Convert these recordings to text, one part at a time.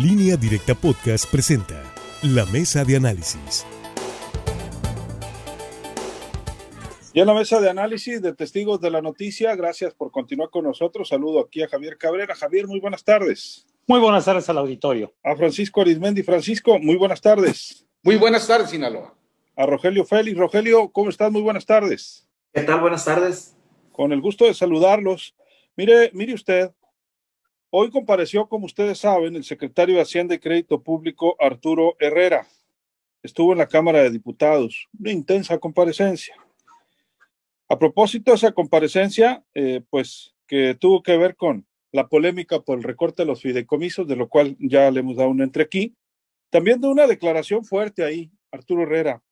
Línea Directa Podcast presenta La Mesa de Análisis. Y en la mesa de análisis de testigos de la noticia, gracias por continuar con nosotros. Saludo aquí a Javier Cabrera. Javier, muy buenas tardes. Muy buenas tardes al auditorio. A Francisco Arizmendi. Francisco, muy buenas tardes. Muy buenas tardes, Sinaloa. A Rogelio Félix. Rogelio, ¿cómo estás? Muy buenas tardes. ¿Qué tal? Buenas tardes. Con el gusto de saludarlos. Mire, mire usted, hoy compareció, como ustedes saben, el secretario de Hacienda y Crédito Público, Arturo Herrera. Estuvo en la Cámara de Diputados. Una intensa comparecencia. A propósito de esa comparecencia, eh, pues que tuvo que ver con la polémica por el recorte de los fideicomisos, de lo cual ya le hemos dado un entre aquí. También de una declaración fuerte ahí, Arturo Herrera.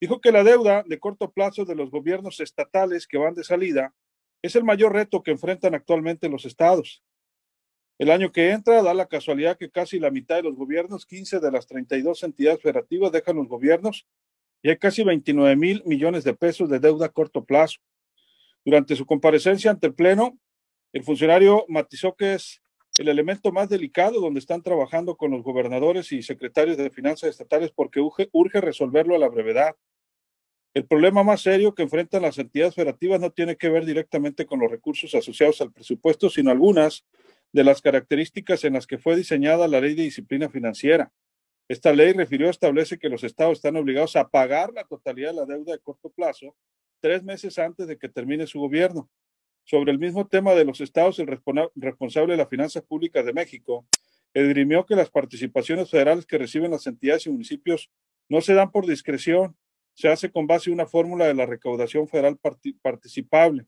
Dijo que la deuda de corto plazo de los gobiernos estatales que van de salida es el mayor reto que enfrentan actualmente los estados. El año que entra da la casualidad que casi la mitad de los gobiernos, 15 de las 32 entidades federativas, dejan los gobiernos y hay casi 29 mil millones de pesos de deuda a corto plazo. Durante su comparecencia ante el Pleno, el funcionario matizó que es el elemento más delicado donde están trabajando con los gobernadores y secretarios de finanzas estatales porque urge, resolverlo a la brevedad. El problema más serio que enfrentan las entidades federativas no tiene que ver directamente con los recursos asociados al presupuesto, sino algunas de las características en las que fue diseñada la ley de disciplina financiera. Esta ley refirió establece que los estados están obligados a pagar la totalidad de la deuda de corto plazo tres meses antes de que termine su gobierno. Sobre el mismo tema de los estados, el responsable de la finanzas públicas de México esgrimió que las participaciones federales que reciben las entidades y municipios no se dan por discreción, se hace con base en una fórmula de la recaudación federal participable.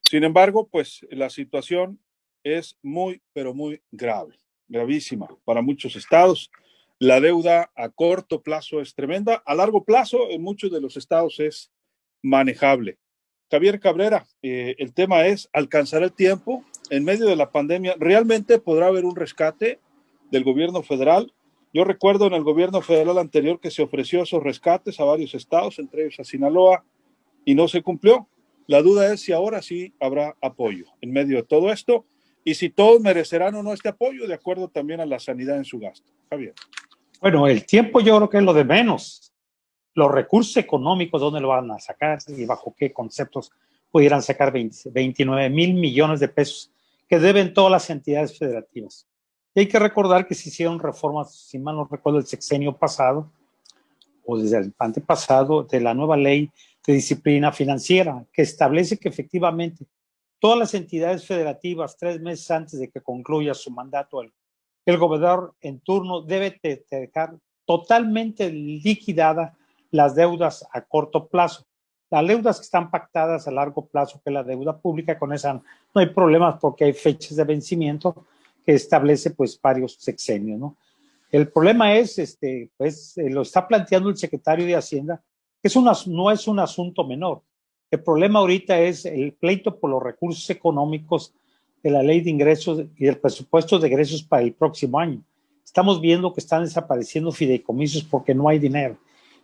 Sin embargo, pues la situación es muy, pero muy grave gravísima para muchos estados. La deuda a corto plazo es tremenda, a largo plazo en muchos de los estados es manejable. Javier Cabrera, eh, el tema es alcanzar el tiempo en medio de la pandemia. ¿Realmente podrá haber un rescate del gobierno federal? Yo recuerdo en el gobierno federal anterior que se ofreció esos rescates a varios estados, entre ellos a Sinaloa, y no se cumplió. La duda es si ahora sí habrá apoyo en medio de todo esto y si todos merecerán o no este apoyo, de acuerdo también a la sanidad en su gasto. Javier. Bueno, el tiempo yo creo que es lo de menos. Los recursos económicos, ¿dónde lo van a sacar y bajo qué conceptos pudieran sacar 29 mil millones de pesos que deben todas las entidades federativas? Y hay que recordar que se hicieron reformas, si mal no recuerdo, el sexenio pasado o desde el antepasado de la nueva ley de disciplina financiera que establece que efectivamente todas las entidades federativas, tres meses antes de que concluya su mandato, el, el gobernador en turno debe dejar totalmente liquidada las deudas a corto plazo. Las deudas que están pactadas a largo plazo, que la deuda pública, con esa no hay problemas porque hay fechas de vencimiento que establece pues varios sexenios, ¿no? El problema es, este, pues, eh, lo está planteando el secretario de Hacienda, que es una, no es un asunto menor. El problema ahorita es el pleito por los recursos económicos de la ley de ingresos y del presupuesto de ingresos para el próximo año. Estamos viendo que están desapareciendo fideicomisos porque no hay dinero.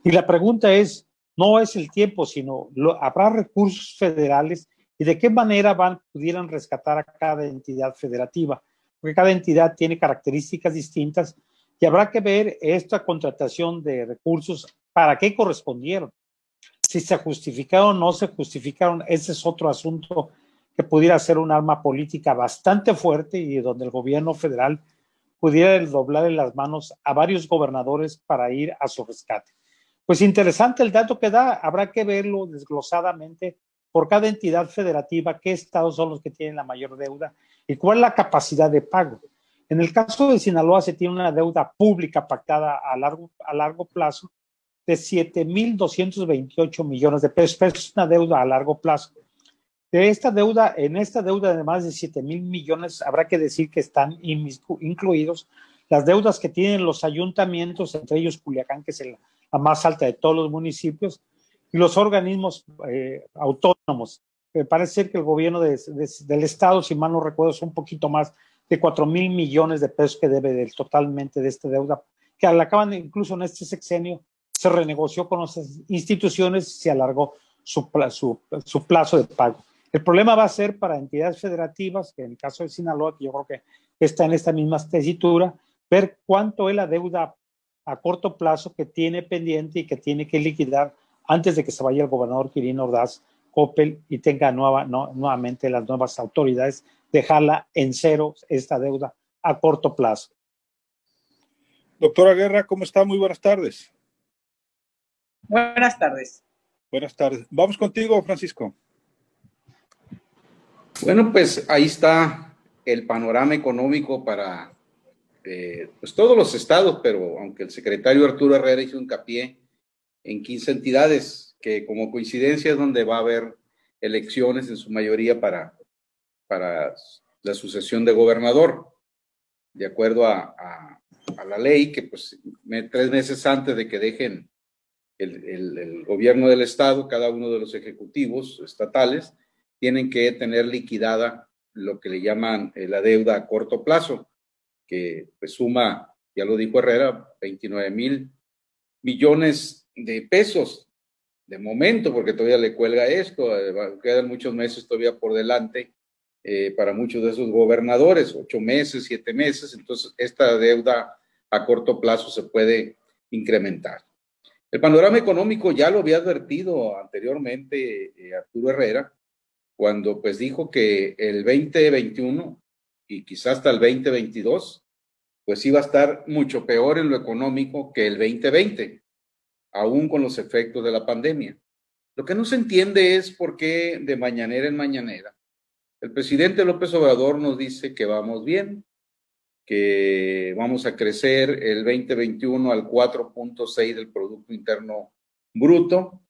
Y la pregunta es, no es el tiempo, sino habrá recursos federales y de qué manera van pudieran rescatar a cada entidad federativa, porque cada entidad tiene características distintas y habrá que ver esta contratación de recursos para qué correspondieron si se justificaron o no se justificaron, ese es otro asunto que pudiera ser un arma política bastante fuerte y donde el gobierno federal pudiera doblar en las manos a varios gobernadores para ir a su rescate. Pues interesante el dato que da, habrá que verlo desglosadamente por cada entidad federativa, qué estados son los que tienen la mayor deuda y cuál es la capacidad de pago. En el caso de Sinaloa se tiene una deuda pública pactada a largo, a largo plazo de 7.228 millones de pesos. Es una deuda a largo plazo. De esta deuda, en esta deuda de más de 7 mil millones, habrá que decir que están incluidos las deudas que tienen los ayuntamientos, entre ellos Culiacán, que es la más alta de todos los municipios, y los organismos eh, autónomos. Me parece ser que el gobierno del Estado, si mal no recuerdo, es un poquito más de 4 mil millones de pesos que debe del, totalmente de esta deuda, que la acaban incluso en este sexenio se renegoció con las instituciones y se alargó su, su, plazo de pago. El problema va a ser para entidades federativas, que en el caso de Sinaloa, que yo creo que está en esta misma tesitura, ver cuánto es la deuda a corto plazo que tiene pendiente y que tiene que liquidar antes de que se vaya el gobernador Quirino Ordaz Coppel y tenga nueva, nuevamente las nuevas autoridades, dejarla en cero esta deuda a corto plazo. Doctora Guerra, ¿cómo está? Muy buenas tardes. Buenas tardes. Buenas tardes. Vamos contigo, Francisco. Bueno, pues ahí está el panorama económico para eh, pues todos los estados, pero aunque el secretario Arturo Herrera hizo hincapié en 15 entidades, que como coincidencia es donde va a haber elecciones en su mayoría para, para la sucesión de gobernador, de acuerdo a, la ley, que pues tres meses antes de que dejen el, gobierno del estado, cada uno de los ejecutivos estatales, tienen que tener liquidada lo que le llaman eh, la deuda a corto plazo, que pues suma, ya lo dijo Herrera, 29 mil millones de pesos de momento, porque todavía le cuelga esto, eh, quedan muchos meses todavía por delante eh, para muchos de esos gobernadores, ocho meses, siete meses, entonces esta deuda a corto plazo se puede incrementar. El panorama económico ya lo había advertido anteriormente eh, Arturo Herrera, cuando pues dijo que el 2021 y quizás hasta el 2022, pues iba a estar mucho peor en lo económico que el 2020, aún con los efectos de la pandemia. Lo que no se entiende es por qué de mañanera en mañanera el presidente López Obrador nos dice que vamos bien, que vamos a crecer el 2021 al 4.6 del Producto Interno Bruto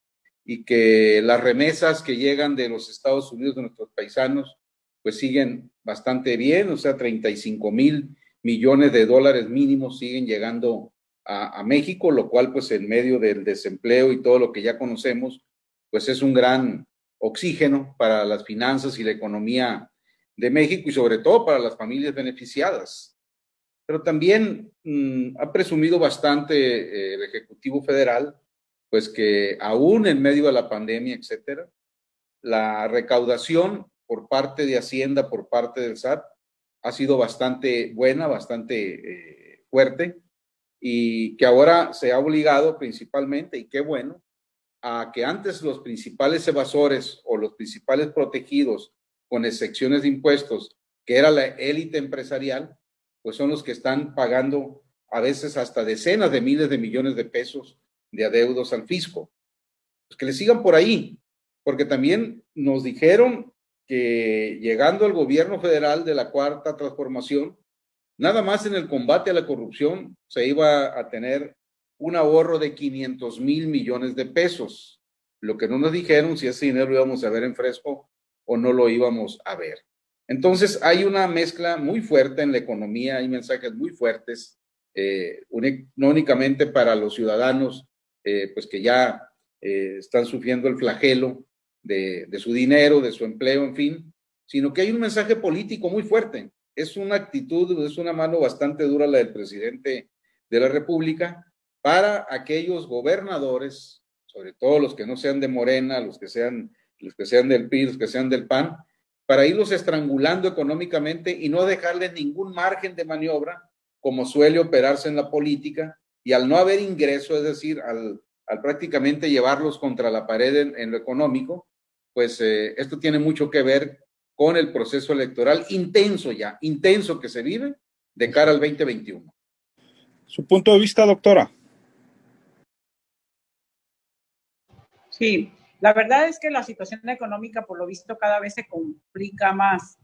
y que las remesas que llegan de los Estados Unidos, de nuestros paisanos, pues siguen bastante bien, o sea, 35 mil millones de dólares mínimos siguen llegando a, México, lo cual pues en medio del desempleo y todo lo que ya conocemos, pues es un gran oxígeno para las finanzas y la economía de México y sobre todo para las familias beneficiadas. Pero también mm, ha presumido bastante eh, el Ejecutivo Federal, pues que aún en medio de la pandemia, etcétera, la recaudación por parte de Hacienda, por parte del SAT, ha sido bastante buena, bastante eh, fuerte, y que ahora se ha obligado principalmente, y qué bueno, a que antes los principales evasores o los principales protegidos con excepciones de impuestos, que era la élite empresarial, pues son los que están pagando a veces hasta decenas de miles de millones de pesos de adeudos al fisco. Pues que le sigan por ahí, porque también nos dijeron que llegando al gobierno federal de la cuarta transformación, nada más en el combate a la corrupción se iba a tener un ahorro de 500 mil millones de pesos. Lo que no nos dijeron si ese dinero lo íbamos a ver en fresco o no lo íbamos a ver. Entonces hay una mezcla muy fuerte en la economía, hay mensajes muy fuertes, eh, no únicamente para los ciudadanos, eh, pues que ya eh, están sufriendo el flagelo de, su dinero, de su empleo, en fin, sino que hay un mensaje político muy fuerte. Es una actitud, es una mano bastante dura la del presidente de la República para aquellos gobernadores, sobre todo los que no sean de Morena, los que sean, los que sean del PRI, los que sean del PAN, para irlos estrangulando económicamente y no dejarles ningún margen de maniobra, como suele operarse en la política, y al no haber ingreso, es decir, al, prácticamente llevarlos contra la pared en lo económico, pues eh, esto tiene mucho que ver con el proceso electoral intenso ya, intenso que se vive de cara al 2021. Su punto de vista, doctora. Sí, la verdad es que la situación económica, por lo visto, cada vez se complica más.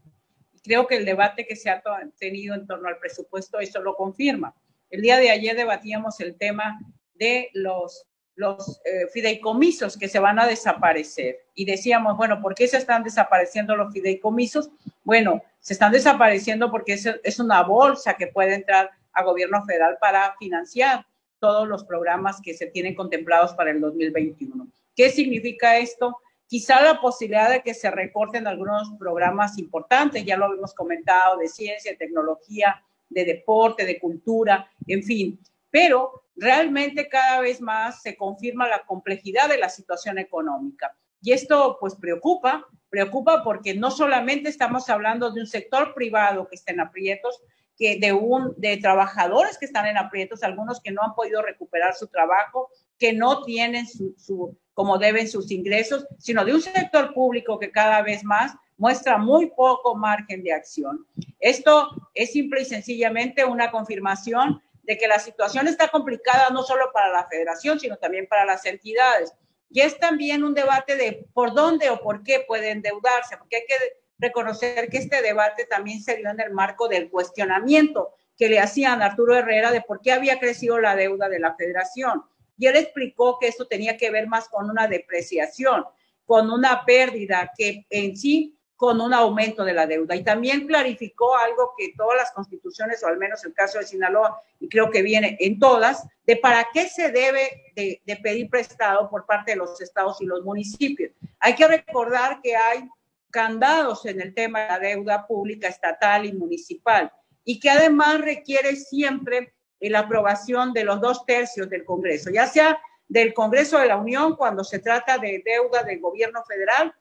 Creo que el debate que se ha tenido en torno al presupuesto eso lo confirma. El día de ayer debatíamos el tema de los los eh, fideicomisos que se van a desaparecer. Y decíamos, bueno, ¿por qué se están desapareciendo los fideicomisos? Bueno, se están desapareciendo porque es, es una bolsa que puede entrar a gobierno federal para financiar todos los programas que se tienen contemplados para el 2021. ¿Qué significa esto? Quizá la posibilidad de que se recorten algunos programas importantes, ya lo hemos comentado, de ciencia, de tecnología, de deporte, de cultura, en fin, pero realmente cada vez más se confirma la complejidad de la situación económica. Y esto pues preocupa, preocupa porque no solamente estamos hablando de un sector privado que está en aprietos, que de un de trabajadores que están en aprietos, algunos que no han podido recuperar su trabajo, que no tienen su, su como deben sus ingresos, sino de un sector público que cada vez más muestra muy poco margen de acción. Esto es simple y sencillamente una confirmación de que la situación está complicada no solo para la federación, sino también para las entidades. Y es también un debate de por dónde o por qué pueden endeudarse, porque hay que reconocer que este debate también se dio en el marco del cuestionamiento que le hacían a Arturo Herrera de por qué había crecido la deuda de la federación. Y él explicó que esto tenía que ver más con una depreciación, con una pérdida que en sí con un aumento de la deuda. Y también clarificó algo que todas las constituciones, o al menos el caso de Sinaloa, y creo que viene en todas, de para qué se debe de, de pedir prestado por parte de los estados y los municipios. Hay que recordar que hay candados en el tema de la deuda pública estatal y municipal y que además requiere siempre la aprobación de los dos tercios del Congreso, ya sea del Congreso de la Unión cuando se trata de deuda del gobierno federal,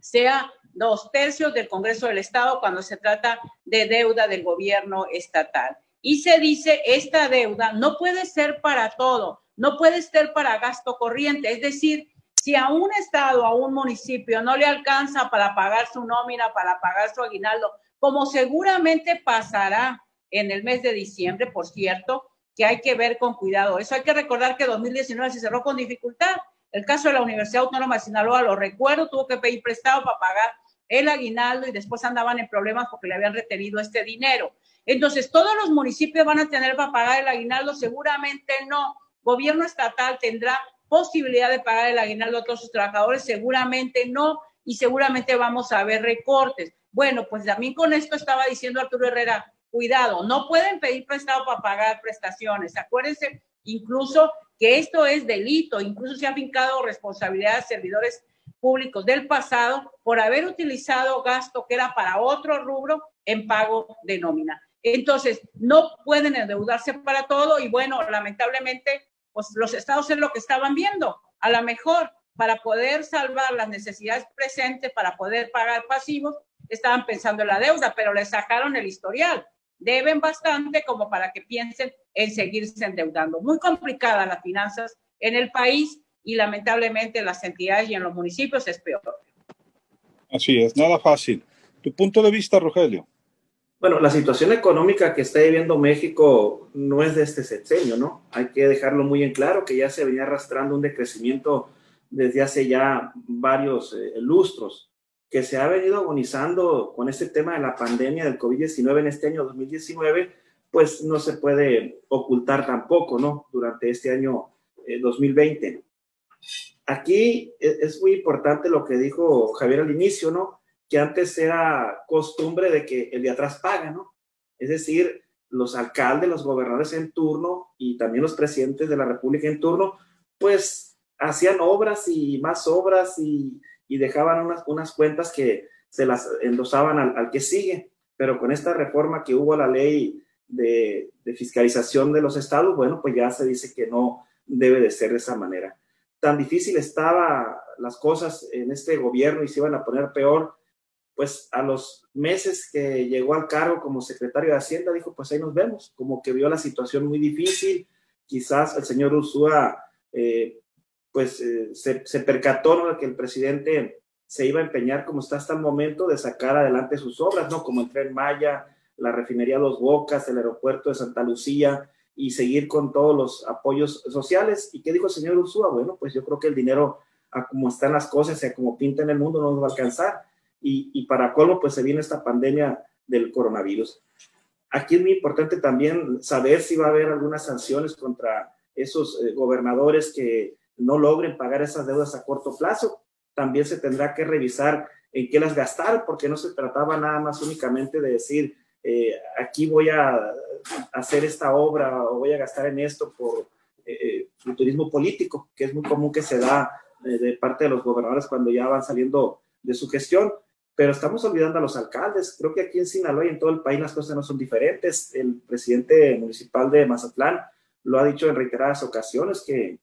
sea dos tercios del Congreso del Estado cuando se trata de deuda del gobierno estatal. Y se dice, esta deuda no puede ser para todo, no puede ser para gasto corriente, es decir, si a un estado, a un municipio no le alcanza para pagar su nómina, para pagar su aguinaldo, como seguramente pasará en el mes de diciembre, por cierto, que hay que ver con cuidado. Eso hay que recordar que 2019 se cerró con dificultad. El caso de la Universidad Autónoma de Sinaloa, lo recuerdo, tuvo que pedir prestado para pagar el aguinaldo y después andaban en problemas porque le habían retenido este dinero. Entonces, ¿todos los municipios van a tener para pagar el aguinaldo? Seguramente no. Gobierno estatal tendrá posibilidad de pagar el aguinaldo a todos sus trabajadores, seguramente no, y seguramente vamos a ver recortes. Bueno, pues también con esto estaba diciendo Arturo Herrera, cuidado, no pueden pedir prestado para pagar prestaciones. Acuérdense incluso que esto es delito, incluso se ha fincado responsabilidad de servidores públicos del pasado por haber utilizado gasto que era para otro rubro en pago de nómina. Entonces, no pueden endeudarse para todo y bueno, lamentablemente, pues los estados es lo que estaban viendo. A lo mejor para poder salvar las necesidades presentes, para poder pagar pasivos, estaban pensando en la deuda, pero le sacaron el historial. Deben bastante como para que piensen en seguirse endeudando. Muy complicadas las finanzas en el país y lamentablemente en las entidades y en los municipios es peor. Así es, nada fácil. ¿Tu punto de vista, Rogelio? Bueno, la situación económica que está viviendo México no es de este sexenio, ¿no? Hay que dejarlo muy en claro que ya se venía arrastrando un decrecimiento desde hace ya varios eh, lustros, que se ha venido agonizando con este tema de la pandemia del COVID-19 en este año 2019, pues no se puede ocultar tampoco, ¿no? Durante este año 2020. Eh, Aquí e, es muy importante lo que dijo Javier al inicio, ¿no? Que antes era costumbre de que el de atrás paga, ¿no? Es decir, los alcaldes, los gobernadores en turno y también los presidentes de la República en turno, pues hacían obras y más obras y, dejaban unas, unas cuentas que se las endosaban al, que sigue. Pero con esta reforma que hubo la ley de, de fiscalización de los estados, bueno, pues ya se dice que no debe de ser de esa manera tan difícil estaba las cosas en este gobierno y se iban a poner peor, pues a los meses que llegó al cargo como secretario de Hacienda, dijo, pues ahí nos vemos, como que vio la situación muy difícil, quizás el señor Ursúa, eh, pues eh, se, percató que el presidente se iba a empeñar como está hasta el momento de sacar adelante sus obras, ¿no? Como el tren Maya, la refinería Dos Bocas, el aeropuerto de Santa Lucía, y seguir con todos los apoyos sociales. ¿Y qué dijo el señor Ursúa? Bueno, pues yo creo que el dinero, a como están las cosas a como pinta en el mundo, no nos va a alcanzar. Y, y para colmo, pues se viene esta pandemia del coronavirus. Aquí es muy importante también saber si va a haber algunas sanciones contra esos eh, gobernadores que no logren pagar esas deudas a corto plazo. También se tendrá que revisar en qué las gastar, porque no se trataba nada más únicamente de decir, eh, aquí voy a hacer esta obra o voy a gastar en esto por eh, turismo político, que es muy común que se da eh, de parte de los gobernadores cuando ya van saliendo de su gestión. Pero estamos olvidando a los alcaldes. Creo que aquí en Sinaloa y en todo el país las cosas no son diferentes. El presidente municipal de Mazatlán lo ha dicho en reiteradas ocasiones que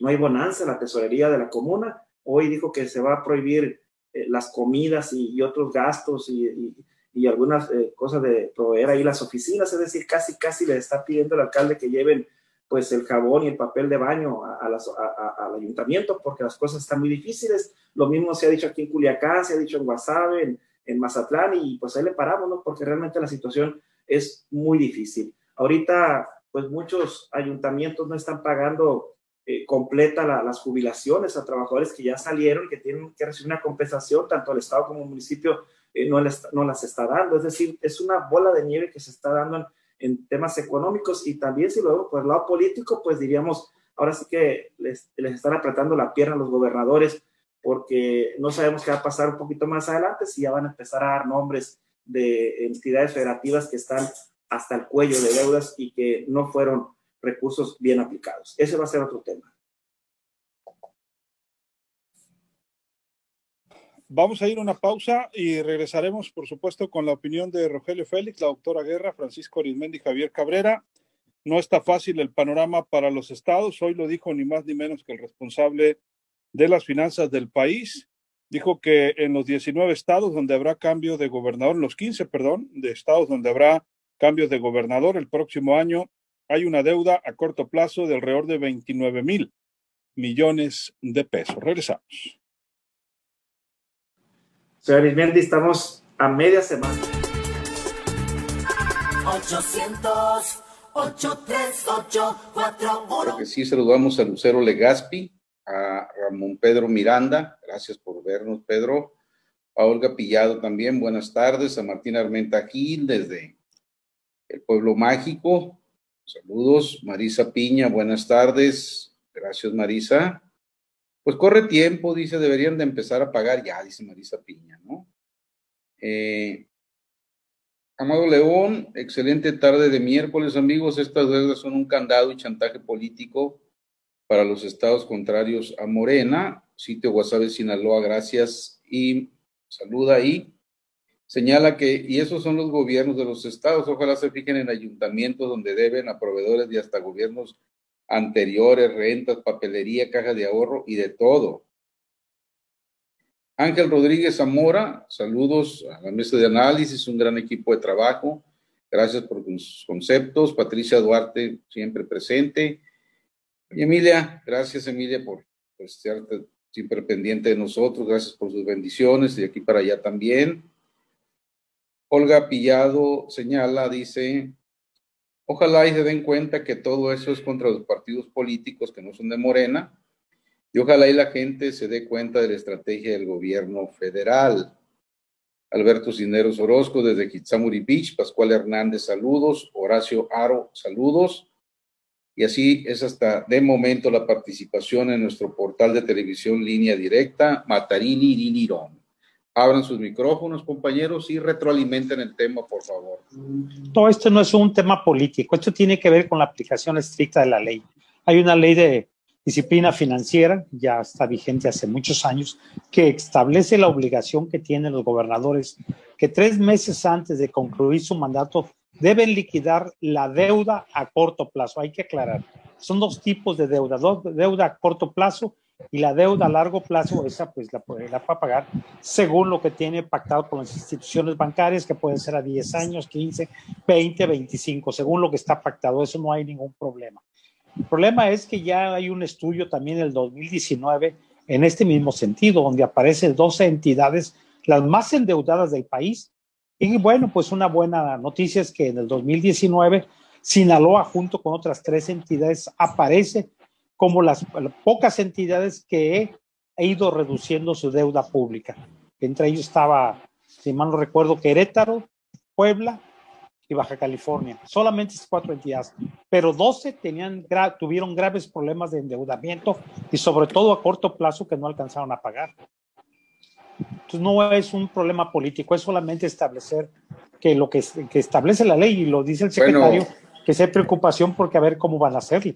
no hay bonanza en la tesorería de la comuna. Hoy dijo que se va a prohibir las comidas y, otros gastos y, y algunas eh, cosas de proveer ahí las oficinas, es decir, casi, casi le está pidiendo al alcalde que lleven pues el jabón y el papel de baño a, al ayuntamiento porque las cosas están muy difíciles. Lo mismo se ha dicho aquí en Culiacán, se ha dicho en Guasave, en, en Mazatlán y pues ahí le paramos, ¿no? Porque realmente la situación es muy difícil. Ahorita pues muchos ayuntamientos no están pagando eh, completa las jubilaciones a trabajadores que ya salieron que tienen que recibir una compensación, tanto el Estado como el municipio eh, no, no, las está dando. Es decir, es una bola de nieve que se está dando en, temas económicos y también si luego por el lado político, pues diríamos, ahora sí que les, les están apretando la pierna a los gobernadores porque no sabemos qué va a pasar un poquito más adelante si ya van a empezar a dar nombres de entidades federativas que están hasta el cuello de deudas y que no fueron recursos bien aplicados. Ese va a ser otro tema. Vamos a ir a una pausa y regresaremos, por supuesto, con la opinión de Rogelio Félix, la doctora Guerra, Francisco Arismendi y Javier Cabrera. No está fácil el panorama para los estados. Hoy lo dijo ni más ni menos que el responsable de las finanzas del país. Dijo que en los 19 estados donde habrá cambio de gobernador, los 15, perdón, de estados donde habrá cambios de gobernador el próximo año, hay una deuda a corto plazo de alrededor de 29 mil millones de pesos. Regresamos. Señor Arismendi, estamos a media semana. 800 838 41 que sí saludamos a Lucero Legaspi, a Ramón Pedro Miranda, gracias por vernos, Pedro. A Olga Pillado también, buenas tardes. A Martín Armenta Gil desde el Pueblo Mágico, saludos. Marisa Piña, buenas tardes. Gracias, Marisa. Pues corre tiempo, dice, deberían de empezar a pagar ya, dice Marisa Piña, ¿no? Eh, Amado León, excelente tarde de miércoles, amigos. Estas deudas son un candado y chantaje político para los estados contrarios a Morena. Sitio Guasave, Sinaloa, gracias y saluda ahí. Señala que, y esos son los gobiernos de los estados, ojalá se fijen en ayuntamientos donde deben a proveedores y hasta gobiernos anteriores, rentas, papelería, caja de ahorro y de todo. Ángel Rodríguez Zamora, saludos a la mesa de análisis, un gran equipo de trabajo. Gracias por sus conceptos. Patricia Duarte, siempre presente. Y Emilia, gracias Emilia por, estar siempre pendiente de nosotros. Gracias por sus bendiciones. De aquí para allá también. Olga Pillado señala, dice, Ojalá y se den cuenta que todo eso es contra los partidos políticos que no son de Morena. Y ojalá y la gente se dé cuenta de la estrategia del gobierno federal. Alberto Cineros Orozco desde Kitsamuri Beach, Pascual Hernández, saludos, Horacio Aro, saludos. Y así es hasta de momento la participación en nuestro portal de televisión línea directa, Matarini Lilirón abran sus micrófonos, compañeros, y retroalimenten el tema, por favor. Todo esto no es un tema político, esto tiene que ver con la aplicación estricta de la ley. Hay una ley de disciplina financiera, ya está vigente hace muchos años, que establece la obligación que tienen los gobernadores que tres meses antes de concluir su mandato deben liquidar la deuda a corto plazo. Hay que aclarar, son dos tipos de deuda, deuda a corto plazo y la deuda a largo plazo, esa pues la, la a pagar según lo que tiene pactado con las instituciones bancarias, que pueden ser a 10 años, 15, 20, 25, según lo que está pactado, eso no hay ningún problema. El problema es que ya hay un estudio también en el 2019 en este mismo sentido, donde aparecen 12 entidades, las más endeudadas del país. Y bueno, pues una buena noticia es que en el 2019 Sinaloa junto con otras tres entidades aparece como las, pocas entidades que he ido reduciendo su deuda pública. Entre ellos estaba, si mal no recuerdo, Querétaro, Puebla y Baja California. Solamente esas cuatro entidades, pero 12 tenían, tuvieron graves problemas de endeudamiento y sobre todo a corto plazo que no alcanzaron a pagar. Entonces no es un problema político, es solamente establecer que lo que, que establece la ley y lo dice el secretario, que sea preocupación porque a ver cómo van a hacerlo.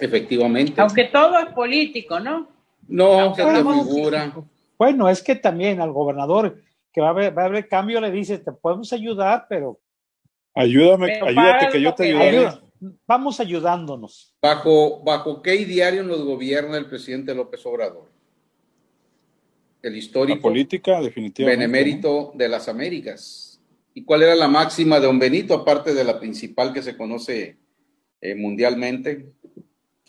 Efectivamente. Aunque todo es político, ¿no? No, se te figura. Bueno, es que también al gobernador que va a haber, va a haber cambio le dice, te podemos ayudar, pero... Ayúdame, ayúdate que yo te ayude. Vamos ayudándonos. ¿Bajo, ¿Bajo qué diario nos gobierna el presidente López Obrador? El histórico. política, definitivamente. Benemérito de las Américas. ¿Y cuál era la máxima de don Benito, aparte de la principal que se conoce eh, mundialmente?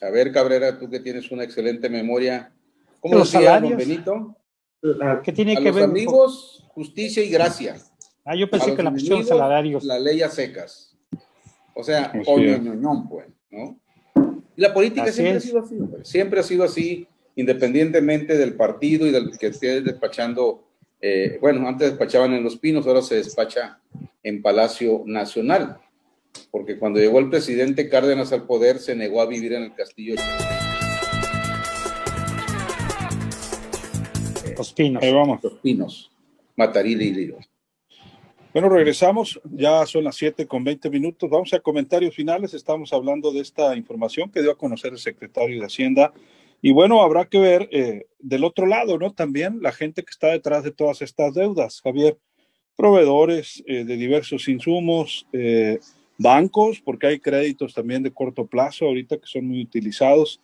A ver, Cabrera, tú que tienes una excelente memoria. ¿Cómo Los decía salarios. don Benito? ¿Qué tiene A que los ver? amigos, justicia y gracia. Ah, yo pensé que la cuestión de enemigos, salarios. La ley a secas. O sea, Así coño, es. ñoñón, pues, ¿no? Y la política Así siempre es. ha sido así, hombre. siempre ha sido así, independientemente del partido y del que esté despachando. eh, bueno, antes despachaban en Los Pinos, ahora se despacha en Palacio Nacional, porque cuando llegó el presidente Cárdenas al poder se negó a vivir en el castillo. Los pinos. Ahí vamos. Los Pinos, Mataril y Liro. Bueno, regresamos, ya son las 7 con 20 minutos. Vamos a comentarios finales. Estamos hablando de esta información que dio a conocer el secretario de Hacienda. Y bueno, habrá que ver eh, del otro lado, ¿no? También la gente que está detrás de todas estas deudas, Javier. Proveedores eh, de diversos insumos, eh, bancos, porque hay créditos también de corto plazo ahorita que son muy utilizados.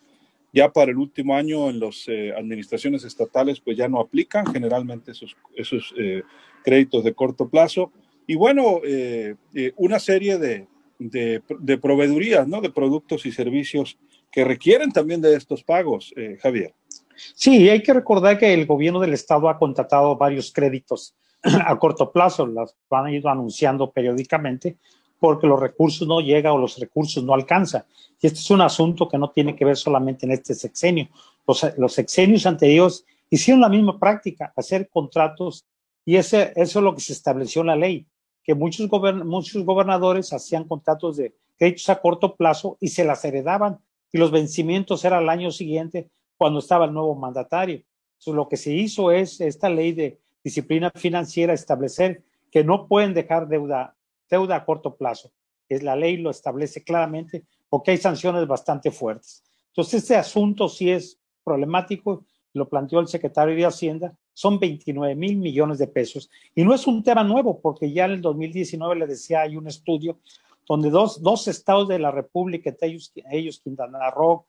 Ya para el último año en las administraciones estatales, pues ya no aplican generalmente esos, esos eh, créditos de corto plazo. Y bueno, eh, eh, una serie de, de, de, proveedurías, ¿no? De productos y servicios que requieren también de estos pagos, eh, Javier. Sí, hay que recordar que el gobierno del estado ha contratado varios créditos a corto plazo, las van a ir anunciando periódicamente porque los recursos no llegan o los recursos no alcanzan. Y este es un asunto que no tiene que ver solamente en este sexenio. Los, los sexenios anteriores hicieron la misma práctica, hacer contratos, y ese, eso es lo que se estableció en la ley, que muchos, gobern, muchos gobernadores hacían contratos de créditos a corto plazo y se las heredaban, y los vencimientos eran al año siguiente cuando estaba el nuevo mandatario. Lo que se hizo es esta ley de disciplina financiera establecer que no pueden dejar deuda, deuda a corto plazo. Es la ley lo establece claramente porque hay sanciones bastante fuertes. Entonces, este asunto sí es problemático, lo planteó el secretario de Hacienda, son 29 mil millones de pesos. Y no es un tema nuevo, porque ya en el 2019 le decía, hay un estudio donde dos, dos estados de la República, ellos, ellos Quintana Roo,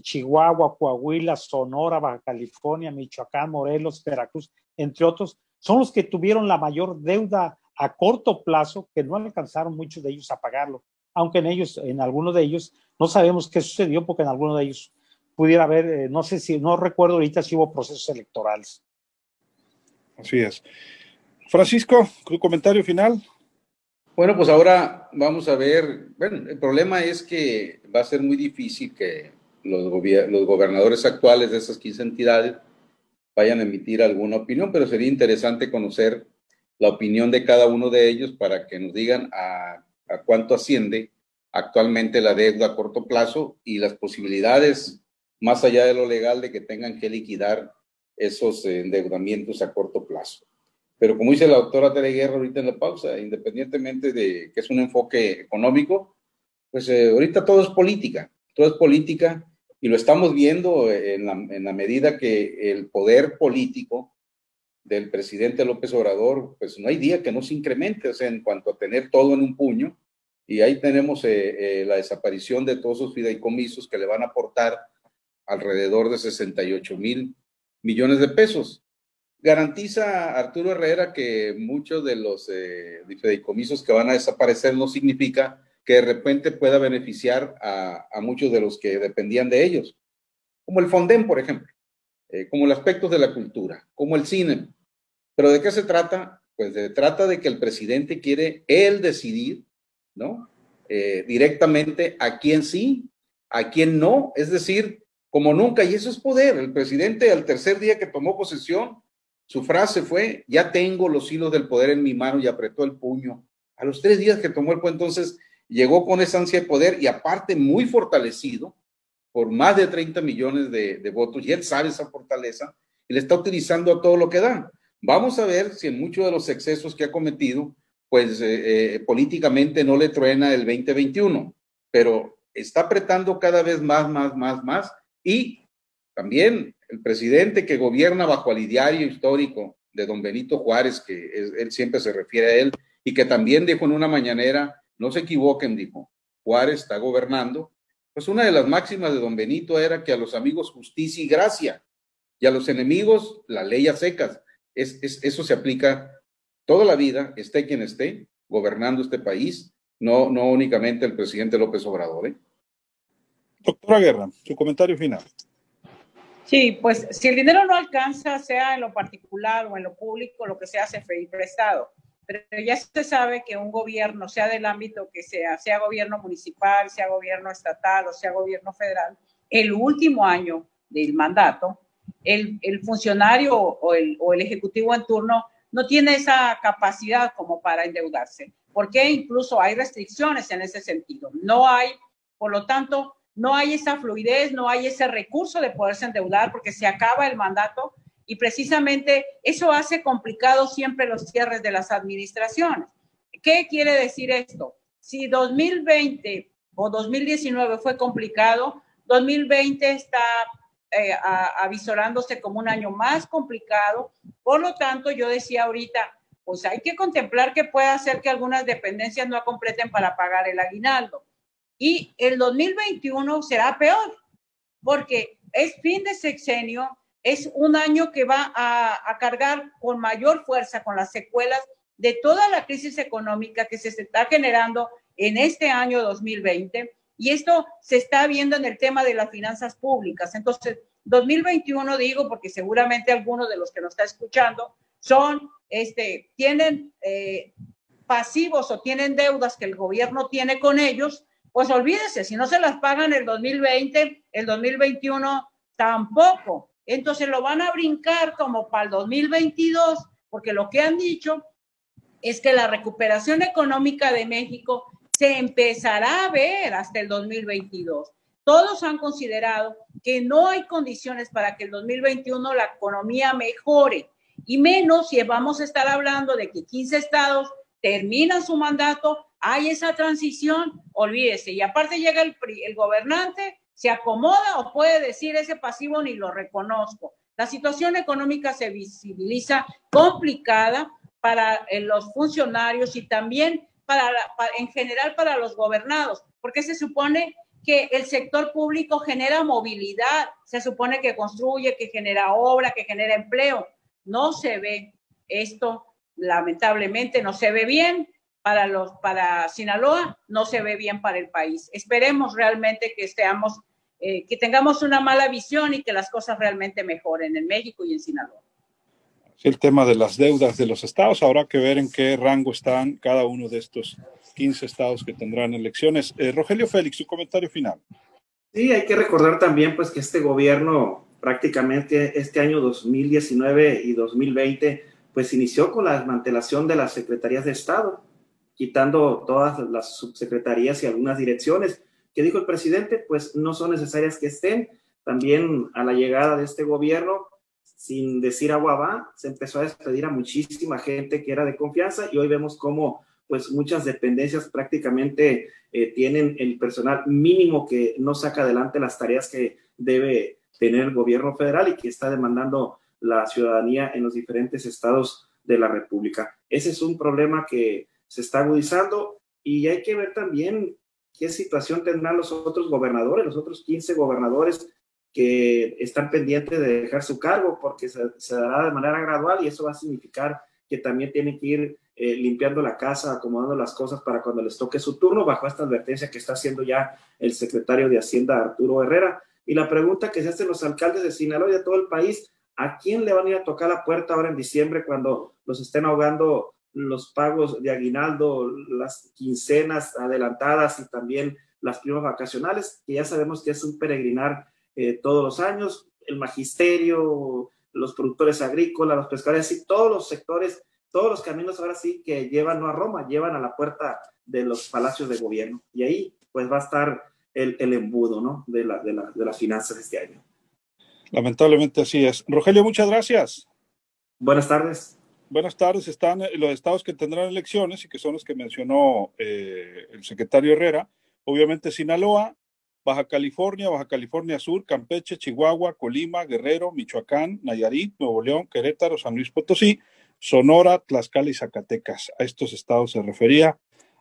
Chihuahua, Coahuila, Sonora, Baja California, Michoacán, Morelos, Veracruz, entre otros, son los que tuvieron la mayor deuda a corto plazo, que no alcanzaron muchos de ellos a pagarlo, aunque en ellos, en algunos de ellos, no sabemos qué sucedió, porque en algunos de ellos pudiera haber, eh, no sé si, no recuerdo ahorita si hubo procesos electorales. Así es. Francisco, tu comentario final. Bueno, pues ahora vamos a ver, bueno, el problema es que va a ser muy difícil que los, los gobernadores actuales de esas 15 entidades vayan a emitir alguna opinión, pero sería interesante conocer la opinión de cada uno de ellos para que nos digan a, cuánto asciende actualmente la deuda a corto plazo y las posibilidades más allá de lo legal de que tengan que liquidar esos endeudamientos a corto plazo. Pero como dice la doctora Tere Guerra ahorita en la pausa, independientemente de que es un enfoque económico, pues eh, ahorita todo es política, todo es política y lo estamos viendo en la medida que el poder político del presidente López Obrador, pues no hay día que no se incremente, en cuanto a tener todo en un puño, y ahí tenemos eh, eh, la desaparición de todos esos fideicomisos que le van a aportar alrededor de 68 mil millones de pesos. Garantiza Arturo Herrera que muchos de los eh, fideicomisos que van a desaparecer no significa que de repente pueda beneficiar a, muchos de los que dependían de ellos, como el Fonden, por ejemplo, eh, como los aspectos de la cultura, como el cine. Pero ¿de qué se trata? Pues se trata de que el presidente quiere él decidir, ¿no? Eh, directamente a quién sí, a quién no, es decir, como nunca, y eso es poder. El presidente al tercer día que tomó posesión, su frase fue, ya tengo los hilos del poder en mi mano y apretó el puño. A los tres días que tomó el puño, entonces llegó con esa ansia de poder y aparte muy fortalecido por más de 30 millones de, de votos, y él sabe esa fortaleza, y le está utilizando a todo lo que da. Vamos a ver si en muchos de los excesos que ha cometido, pues eh, eh, políticamente no le truena el 2021, pero está apretando cada vez más, más, más, más, y también el presidente que gobierna bajo el ideario histórico de don Benito Juárez, que él siempre se refiere a él, y que también dijo en una mañanera, no se equivoquen, dijo, Juárez está gobernando. Pues una de las máximas de don Benito era que a los amigos justicia y gracia, y a los enemigos la ley a secas. Es, es, eso se aplica toda la vida, esté quien esté, gobernando este país, no, no únicamente el presidente López Obrador. ¿eh? Doctora Guerra, su comentario final. Sí, pues si el dinero no alcanza, sea en lo particular o en lo público, lo que se hace pedir prestado. Pero ya se sabe que un gobierno, sea del ámbito que sea, sea gobierno municipal, sea gobierno estatal o sea gobierno federal, el último año del mandato, el, funcionario o el, o el ejecutivo en turno no tiene esa capacidad como para endeudarse, porque incluso hay restricciones en ese sentido. No hay, por lo tanto, no hay esa fluidez, no hay ese recurso de poderse endeudar porque se acaba el mandato y precisamente eso hace complicado siempre los cierres de las administraciones. ¿Qué quiere decir esto? Si 2020 o 2019 fue complicado, 2020 está eh, avisorándose como un año más complicado. Por lo tanto, yo decía ahorita, pues hay que contemplar que puede hacer que algunas dependencias no completen para pagar el aguinaldo. Y el 2021 será peor, porque es fin de sexenio, es un año que va a, a cargar con mayor fuerza con las secuelas de toda la crisis económica que se está generando en este año 2020 y esto se está viendo en el tema de las finanzas públicas. Entonces, 2021 digo, porque seguramente algunos de los que nos está escuchando son, este, tienen eh, pasivos o tienen deudas que el gobierno tiene con ellos, pues olvídese, si no se las pagan el 2020, el 2021 tampoco. Entonces lo van a brincar como para el 2022, porque lo que han dicho es que la recuperación económica de México se empezará a ver hasta el 2022. Todos han considerado que no hay condiciones para que el 2021 la economía mejore, y menos si vamos a estar hablando de que 15 estados terminan su mandato, hay esa transición, olvídese. Y aparte llega el, el gobernante, se acomoda o puede decir ese pasivo ni lo reconozco. La situación económica se visibiliza complicada para eh, los funcionarios y también para, en general para los gobernados, porque se supone que el sector público genera movilidad, se supone que construye, que genera obra, que genera empleo. No se ve esto, lamentablemente, no se ve bien para los para Sinaloa, no se ve bien para el país. Esperemos realmente que estemos, eh, que tengamos una mala visión y que las cosas realmente mejoren en México y en Sinaloa el tema de las deudas de los estados. Habrá que ver en qué rango están cada uno de estos 15 estados que tendrán elecciones. Eh, Rogelio Félix, su comentario final. Sí, hay que recordar también pues que este gobierno prácticamente este año 2019 y 2020 pues inició con la desmantelación de las secretarías de Estado, quitando todas las subsecretarías y algunas direcciones que dijo el presidente pues no son necesarias que estén. También a la llegada de este gobierno sin decir agua va, se empezó a despedir a muchísima gente que era de confianza y hoy vemos cómo pues muchas dependencias prácticamente eh, tienen el personal mínimo que no saca adelante las tareas que debe tener el gobierno federal y que está demandando la ciudadanía en los diferentes estados de la República. Ese es un problema que se está agudizando y hay que ver también qué situación tendrán los otros gobernadores, los otros 15 gobernadores que están pendientes de dejar su cargo porque se, dará de manera gradual y eso va a significar que también tienen que ir eh, limpiando la casa, acomodando las cosas para cuando les toque su turno, bajo esta advertencia que está haciendo ya el secretario de Hacienda, Arturo Herrera. Y la pregunta que se hacen los alcaldes de Sinaloa y de todo el país, ¿a quién le van a ir a tocar la puerta ahora en diciembre cuando los estén ahogando los pagos de aguinaldo, las quincenas adelantadas y también las primas vacacionales, que ya sabemos que es un peregrinar eh, todos los años, el magisterio, los productores agrícolas, los pescadores, y todos los sectores, todos los caminos ahora sí que llevan no a Roma, llevan a la puerta de los palacios de gobierno. Y ahí pues va a estar el, el embudo ¿no? de, la, de, la, de las finanzas este año. Lamentablemente así es. Rogelio, muchas gracias. Buenas tardes. Buenas tardes. Están eh, los estados que tendrán elecciones y que son los que mencionó eh, el secretario Herrera. Obviamente Sinaloa, Baja California, Baja California Sur, Campeche, Chihuahua, Colima, Guerrero, Michoacán, Nayarit, Nuevo León, Querétaro, San Luis Potosí, Sonora, Tlaxcala y Zacatecas. A estos estados se refería.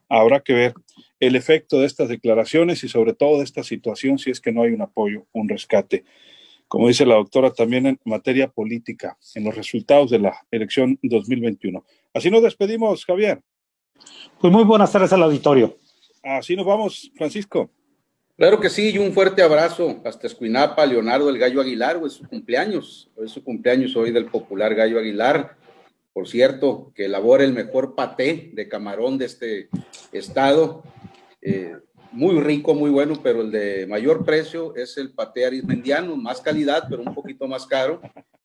Habrá que ver el efecto de estas declaraciones y sobre todo de esta situación si es que no hay un apoyo, un rescate. como dice la doctora, también en materia política, en los resultados de la elección 2021. Así nos despedimos, Javier. Pues muy buenas tardes al auditorio. Así nos vamos, Francisco. Claro que sí, y un fuerte abrazo hasta Escuinapa, Leonardo el Gallo Aguilar, es su cumpleaños, es su cumpleaños hoy del popular Gallo Aguilar, por cierto, que elabora el mejor paté de camarón de este estado, eh, muy rico, muy bueno, pero el de mayor precio es el paté arismendiano, más calidad, pero un poquito más caro.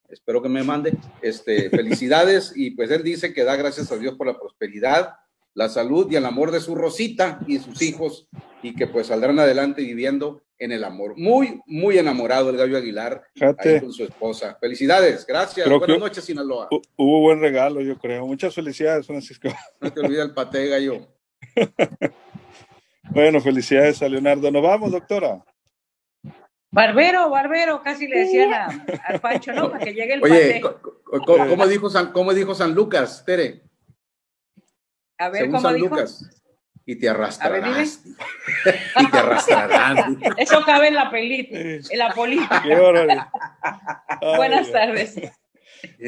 Espero que me mande. Este, felicidades y pues él dice que da gracias a Dios por la prosperidad, la salud y el amor de su Rosita y sus hijos y que pues saldrán adelante viviendo en el amor. Muy, muy enamorado el Gallo Aguilar con su esposa. Felicidades, gracias. Buenas noches, Sinaloa. Hubo buen regalo, yo creo. Muchas felicidades, Francisco. No te olvides el paté, Gallo. bueno, felicidades a Leonardo. Nos vamos, doctora. Barbero, barbero, casi le decían a, Pancho, ¿no? Para que llegue el Oye, ¿cómo, dijo San, ¿cómo dijo San Lucas, Tere? A ver, ¿cómo San dijo? Lucas. Y te arrastrarás. y te arrastrarás. Eso cabe en la película, en la política. Buenas tardes.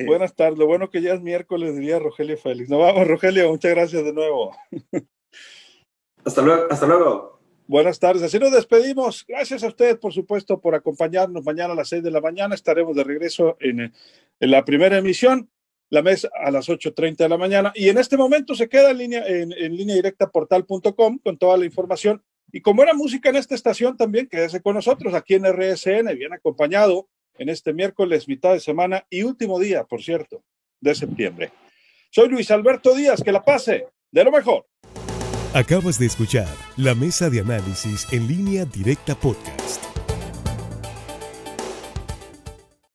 Buenas tardes. Lo bueno que ya es miércoles, diría Rogelio Félix. Nos vamos, Rogelio. Muchas gracias de nuevo. Hasta luego. Hasta luego. Buenas tardes, así nos despedimos. Gracias a usted, por supuesto, por acompañarnos. Mañana a las seis de la mañana estaremos de regreso en, en la primera emisión, la mesa a las 8.30 de la mañana. Y en este momento se queda en línea, en, línea directa portal.com con toda la información. Y como era música en esta estación, también quédese con nosotros aquí en RSN, bien acompañado en este miércoles, mitad de semana y último día, por cierto, de septiembre. Soy Luis Alberto Díaz, que la pase de lo mejor. Acabas de escuchar la mesa de análisis en línea directa podcast.